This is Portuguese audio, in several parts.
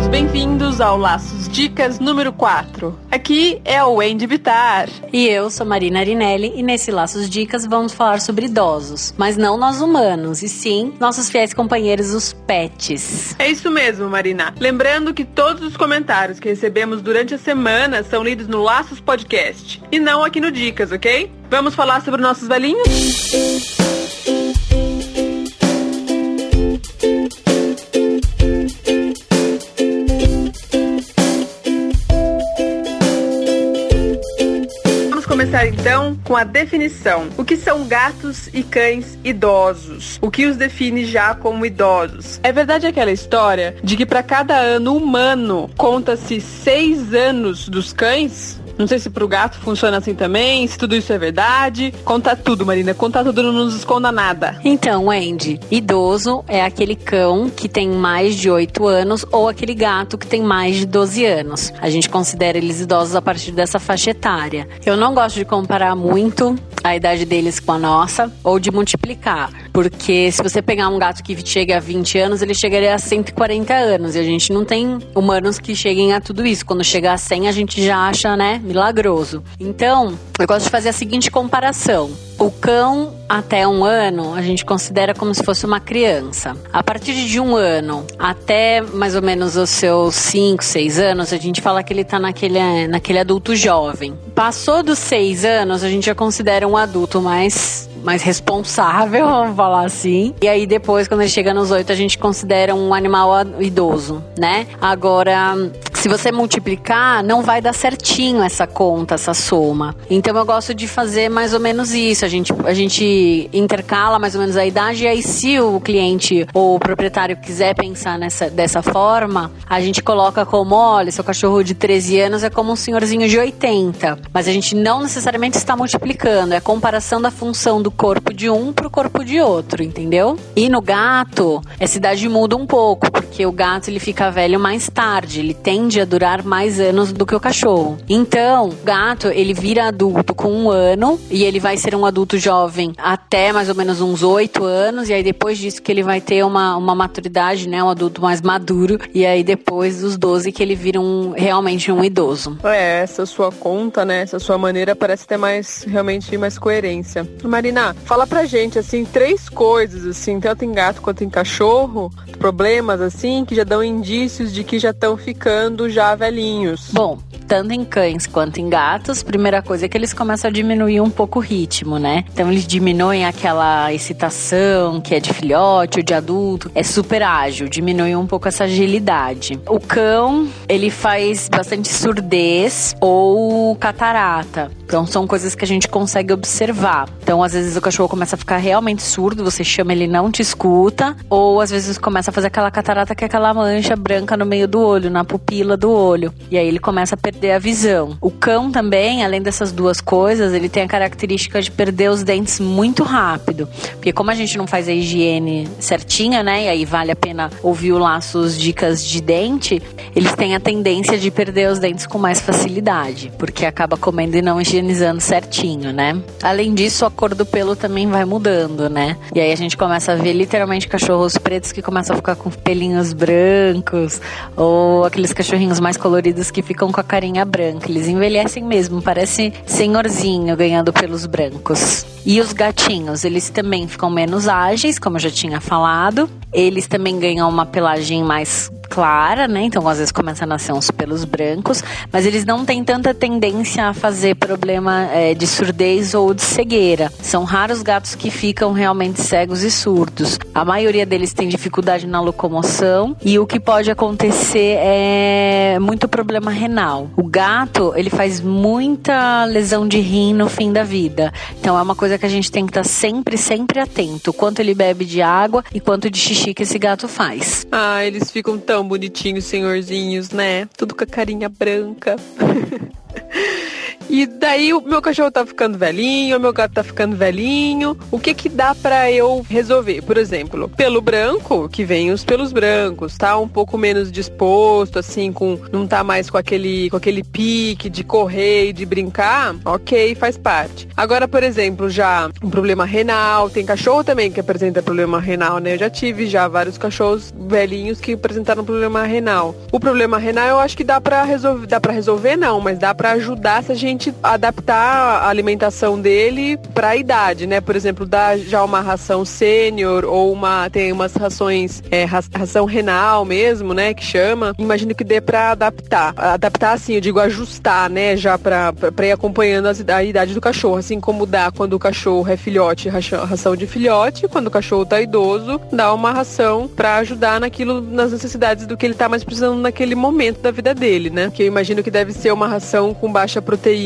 Todos bem-vindos ao Laços Dicas número 4. Aqui é o Wendy Vitar. E eu sou Marina Arinelli e nesse Laços Dicas vamos falar sobre idosos, mas não nós humanos, e sim nossos fiéis companheiros, os pets. É isso mesmo, Marina. Lembrando que todos os comentários que recebemos durante a semana são lidos no Laços Podcast e não aqui no Dicas, ok? Vamos falar sobre nossos velhinhos? Então com a definição. O que são gatos e cães idosos? O que os define já como idosos? É verdade aquela história de que para cada ano humano conta-se seis anos dos cães? Não sei se pro gato funciona assim também, se tudo isso é verdade. Conta tudo, Marina. Conta tudo, não nos esconda nada. Então, Andy, idoso é aquele cão que tem mais de 8 anos ou aquele gato que tem mais de 12 anos. A gente considera eles idosos a partir dessa faixa etária. Eu não gosto de comparar muito a idade deles com a nossa ou de multiplicar, porque se você pegar um gato que chega a 20 anos, ele chegaria a 140 anos e a gente não tem humanos que cheguem a tudo isso. Quando chegar a 100, a gente já acha, né, milagroso. Então, eu gosto de fazer a seguinte comparação. O cão até um ano a gente considera como se fosse uma criança. A partir de um ano até mais ou menos os seus 5, 6 anos, a gente fala que ele tá naquele, naquele adulto jovem. Passou dos 6 anos, a gente já considera um adulto mais mais responsável, vamos falar assim. E aí depois, quando ele chega nos oito, a gente considera um animal idoso, né? Agora, se você multiplicar, não vai dar certinho essa conta, essa soma. Então eu gosto de fazer mais ou menos isso. A gente, a gente intercala mais ou menos a idade, e aí, se o cliente ou o proprietário quiser pensar nessa, dessa forma, a gente coloca como: olha, seu cachorro de 13 anos é como um senhorzinho de 80. Mas a gente não necessariamente está multiplicando, é a comparação da função do corpo de um pro corpo de outro, entendeu? E no gato, essa idade muda um pouco, porque o gato ele fica velho mais tarde, ele tende a durar mais anos do que o cachorro. Então, o gato ele vira adulto com um ano e ele vai ser um adulto jovem até mais ou menos uns oito anos, e aí depois disso que ele vai ter uma, uma maturidade, né? Um adulto mais maduro, e aí depois dos 12 que ele vira um, realmente um idoso. É, essa sua conta, né? Essa sua maneira parece ter mais, realmente, mais coerência. Marina, fala pra gente, assim, três coisas, assim, tanto em gato quanto em cachorro, problemas, assim, que já dão indícios de que já estão ficando já velhinhos. Bom, tanto em cães quanto em gatos, primeira coisa é que eles começam a diminuir um pouco o ritmo, né? Então eles diminuem aquela excitação que é de filhote ou de adulto, é super ágil, diminui um pouco essa agilidade. O cão, ele faz bastante surdez ou catarata. Então são coisas que a gente consegue observar. Então às vezes o cachorro começa a ficar realmente surdo, você chama ele não te escuta, ou às vezes começa a fazer aquela catarata que é aquela mancha branca no meio do olho, na pupila do olho. E aí ele começa a a visão. O cão também, além dessas duas coisas, ele tem a característica de perder os dentes muito rápido. Porque como a gente não faz a higiene certinha, né? E aí vale a pena ouvir o laços dicas de dente, eles têm a tendência de perder os dentes com mais facilidade, porque acaba comendo e não higienizando certinho, né? Além disso, a cor do pelo também vai mudando, né? E aí a gente começa a ver literalmente cachorros pretos que começam a ficar com pelinhos brancos, ou aqueles cachorrinhos mais coloridos que ficam com a carinha branca. Eles envelhecem mesmo, parece senhorzinho ganhando pelos brancos. E os gatinhos, eles também ficam menos ágeis, como eu já tinha falado. Eles também ganham uma pelagem mais clara, né? Então às vezes começa a nascer uns pelos brancos, mas eles não têm tanta tendência a fazer problema é, de surdez ou de cegueira. São raros gatos que ficam realmente cegos e surdos. A maioria deles tem dificuldade na locomoção e o que pode acontecer é muito problema renal. O gato, ele faz muita lesão de rim no fim da vida. Então é uma coisa que a gente tem que estar sempre, sempre atento. Quanto ele bebe de água e quanto de xixi que esse gato faz. Ah, eles ficam tão bonitinhos, senhorzinhos, né? Tudo com a carinha branca. E daí o meu cachorro tá ficando velhinho, o meu gato tá ficando velhinho. O que que dá para eu resolver? Por exemplo, pelo branco, que vem os pelos brancos, tá um pouco menos disposto, assim, com não tá mais com aquele com aquele pique de correr e de brincar, ok, faz parte. Agora, por exemplo, já um problema renal, tem cachorro também que apresenta problema renal, né? Eu já tive já vários cachorros velhinhos que apresentaram problema renal. O problema renal eu acho que dá para resolver, dá para resolver não, mas dá para ajudar se a gente adaptar a alimentação dele para a idade, né? Por exemplo, dar já uma ração sênior ou uma tem umas rações é, ração renal mesmo, né, que chama. Imagino que dê para adaptar. Adaptar assim, eu digo ajustar, né, já para ir acompanhando a idade do cachorro, assim como dá quando o cachorro é filhote, ração de filhote, quando o cachorro tá idoso, dá uma ração para ajudar naquilo nas necessidades do que ele tá mais precisando naquele momento da vida dele, né? Que eu imagino que deve ser uma ração com baixa proteína.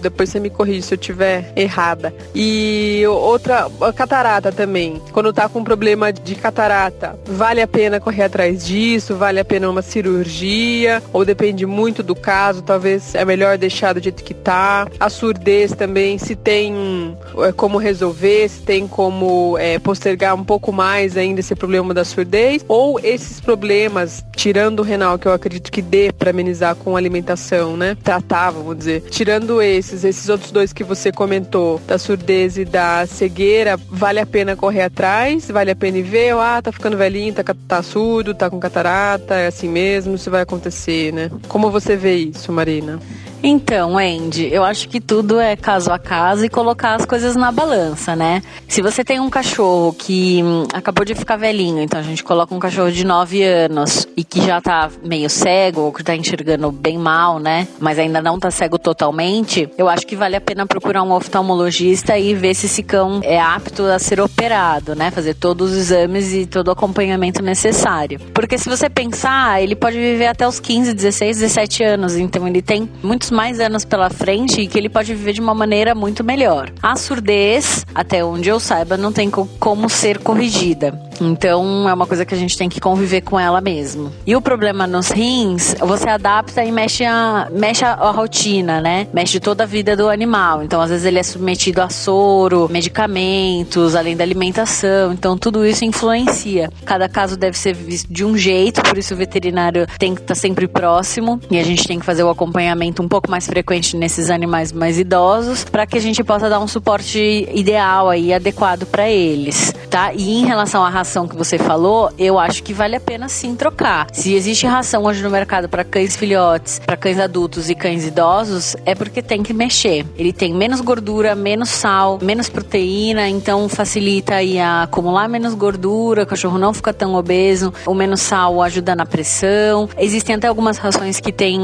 Depois você me corrige se eu tiver errada. E outra, catarata também. Quando tá com problema de catarata, vale a pena correr atrás disso? Vale a pena uma cirurgia? Ou depende muito do caso, talvez é melhor deixar do jeito que tá. A surdez também, se tem é, como resolver, se tem como é, postergar um pouco mais ainda esse problema da surdez, ou esses problemas, tirando o renal, que eu acredito que dê para amenizar com alimentação, né? Tratar, vamos dizer. Tirando esses, esses outros dois que você comentou, da surdez e da cegueira, vale a pena correr atrás? Vale a pena ir ver? Ah, tá ficando velhinho, tá, tá surdo, tá com catarata, é assim mesmo, isso vai acontecer, né? Como você vê isso, Marina? Então, Andy, eu acho que tudo é caso a caso e colocar as coisas na balança, né? Se você tem um cachorro que hum, acabou de ficar velhinho, então a gente coloca um cachorro de 9 anos e que já tá meio cego ou que tá enxergando bem mal, né? Mas ainda não tá cego totalmente, eu acho que vale a pena procurar um oftalmologista e ver se esse cão é apto a ser operado, né? Fazer todos os exames e todo o acompanhamento necessário. Porque se você pensar, ele pode viver até os 15, 16, 17 anos, então ele tem muitos mais anos pela frente e que ele pode viver de uma maneira muito melhor. A surdez, até onde eu saiba, não tem como ser corrigida. Então é uma coisa que a gente tem que conviver com ela mesmo. E o problema nos rins, você adapta e mexe a, mexe a, a rotina, né? Mexe toda a vida do animal. Então às vezes ele é submetido a soro, medicamentos, além da alimentação. Então tudo isso influencia. Cada caso deve ser visto de um jeito, por isso o veterinário tem que estar sempre próximo e a gente tem que fazer o acompanhamento um pouco mais frequente nesses animais mais idosos, para que a gente possa dar um suporte ideal aí, adequado para eles, tá? E em relação à ração que você falou, eu acho que vale a pena sim trocar. Se existe ração hoje no mercado para cães filhotes, para cães adultos e cães idosos, é porque tem que mexer. Ele tem menos gordura, menos sal, menos proteína, então facilita aí a acumular menos gordura, o cachorro não fica tão obeso, o menos sal ajuda na pressão. Existem até algumas rações que têm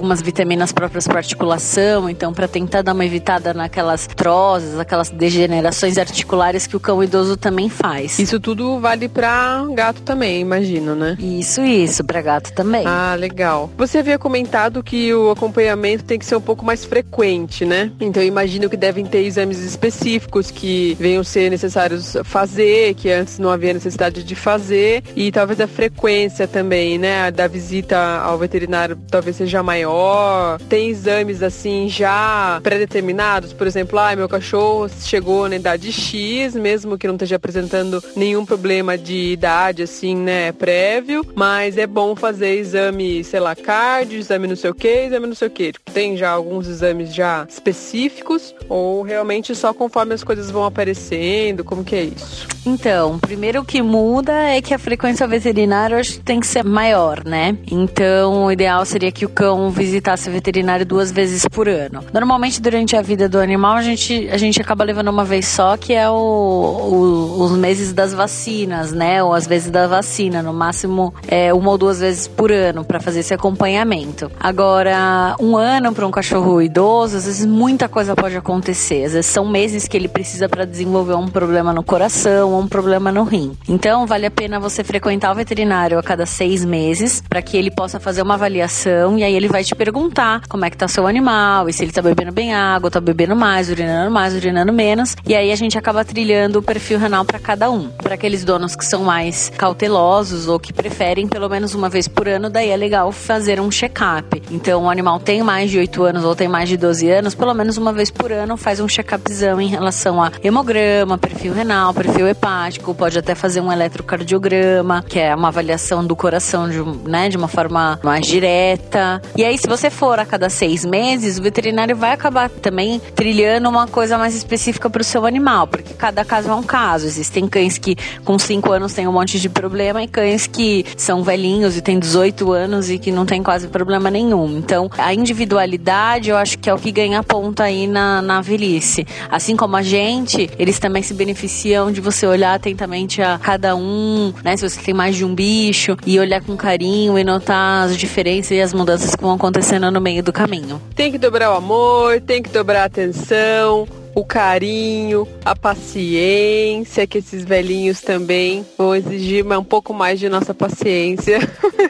umas vitaminas próprias para articulação, então para tentar dar uma evitada naquelas trozes, aquelas degenerações articulares que o cão idoso também faz. Isso tudo vale para gato também, imagino, né? Isso, isso, para gato também. Ah, legal. Você havia comentado que o acompanhamento tem que ser um pouco mais frequente, né? Então eu imagino que devem ter exames específicos que venham ser necessários fazer, que antes não havia necessidade de fazer, e talvez a frequência também, né, da visita ao veterinário talvez seja maior. Tem tem exames assim já pré-determinados, por exemplo, ah, meu cachorro chegou na idade X, mesmo que não esteja apresentando nenhum problema de idade assim, né, prévio, mas é bom fazer exame, sei lá, cardio, exame não sei o que, exame não sei o que. Tem já alguns exames já específicos ou realmente só conforme as coisas vão aparecendo, como que é isso? Então, primeiro o que muda é que a frequência veterinária que tem que ser maior, né? Então, o ideal seria que o cão visitasse o veterinário duas vezes por ano. Normalmente, durante a vida do animal, a gente, a gente acaba levando uma vez só, que é o, o, os meses das vacinas, né? Ou as vezes da vacina, no máximo é, uma ou duas vezes por ano, para fazer esse acompanhamento. Agora, um ano para um cachorro idoso, às vezes muita coisa pode acontecer. Às vezes são meses que ele precisa para desenvolver um problema no coração ou um problema no rim. Então, vale a pena você frequentar o veterinário a cada seis meses, para que ele possa fazer uma avaliação e aí ele vai te perguntar como é que tá seu animal, e se ele tá bebendo bem água, tá bebendo mais, urinando mais, urinando menos. E aí a gente acaba trilhando o perfil renal para cada um, para que eles aqueles donos que são mais cautelosos ou que preferem pelo menos uma vez por ano, daí é legal fazer um check-up. Então, o animal tem mais de 8 anos ou tem mais de 12 anos, pelo menos uma vez por ano faz um check-upzão em relação a hemograma, perfil renal, perfil hepático, pode até fazer um eletrocardiograma, que é uma avaliação do coração de, né, de uma forma mais direta. E aí, se você for a cada seis meses, o veterinário vai acabar também trilhando uma coisa mais específica para o seu animal, porque cada caso é um caso. Existem cães que com 5 anos têm um monte de problema e cães que são velhinhos e têm 18 anos e que não tem quase problema nenhum. Então, a individualidade eu acho que é o que ganha ponta aí na, na velhice. Assim como a gente, eles também se beneficiam de você olhar atentamente a cada um, né? Se você tem mais de um bicho, e olhar com carinho e notar as diferenças e as mudanças que vão acontecendo no meio do caminho. Tem que dobrar o amor, tem que dobrar a atenção, o carinho, a paciência, que esses velhinhos também vão exigir um pouco mais de nossa paciência,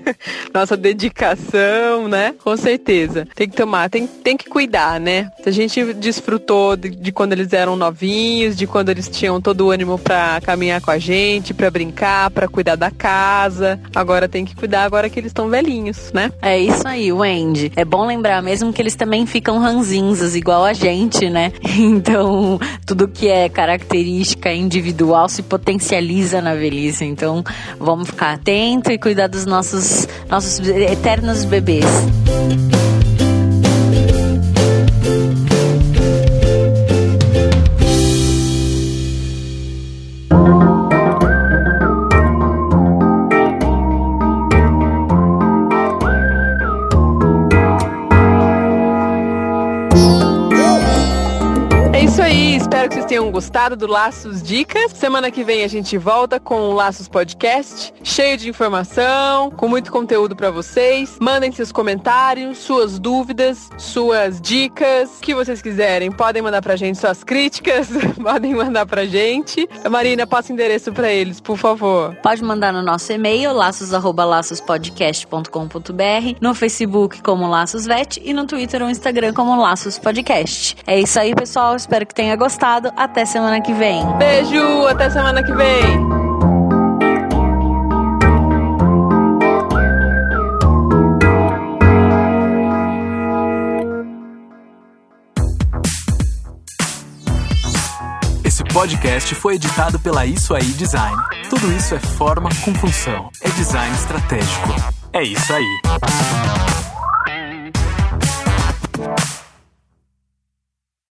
nossa dedicação, né? Com certeza. Tem que tomar, tem, tem que cuidar, né? A gente desfrutou de, de quando eles eram novinhos, de quando eles tinham todo o ânimo para caminhar com a gente, para brincar, para cuidar da casa. Agora tem que cuidar agora que eles estão velhinhos, né? É isso aí, Wendy. É bom lembrar mesmo que eles também ficam ranzinzas igual a gente, né? Então então, tudo que é característica individual se potencializa na velhice. Então, vamos ficar atento e cuidar dos nossos, nossos eternos bebês. Tenham gostado do Laços Dicas. Semana que vem a gente volta com o Laços Podcast, cheio de informação, com muito conteúdo para vocês. Mandem seus comentários, suas dúvidas, suas dicas, o que vocês quiserem. Podem mandar pra gente suas críticas, podem mandar pra gente. Marina, passa o endereço para eles, por favor. Pode mandar no nosso e-mail, laços@laçospodcast.com.br, no Facebook como Laços Vet e no Twitter ou Instagram como Laços Podcast. É isso aí, pessoal. Espero que tenha gostado. Até semana que vem. Beijo, até semana que vem. Esse podcast foi editado pela Isso Aí Design. Tudo isso é forma com função. É design estratégico. É isso aí.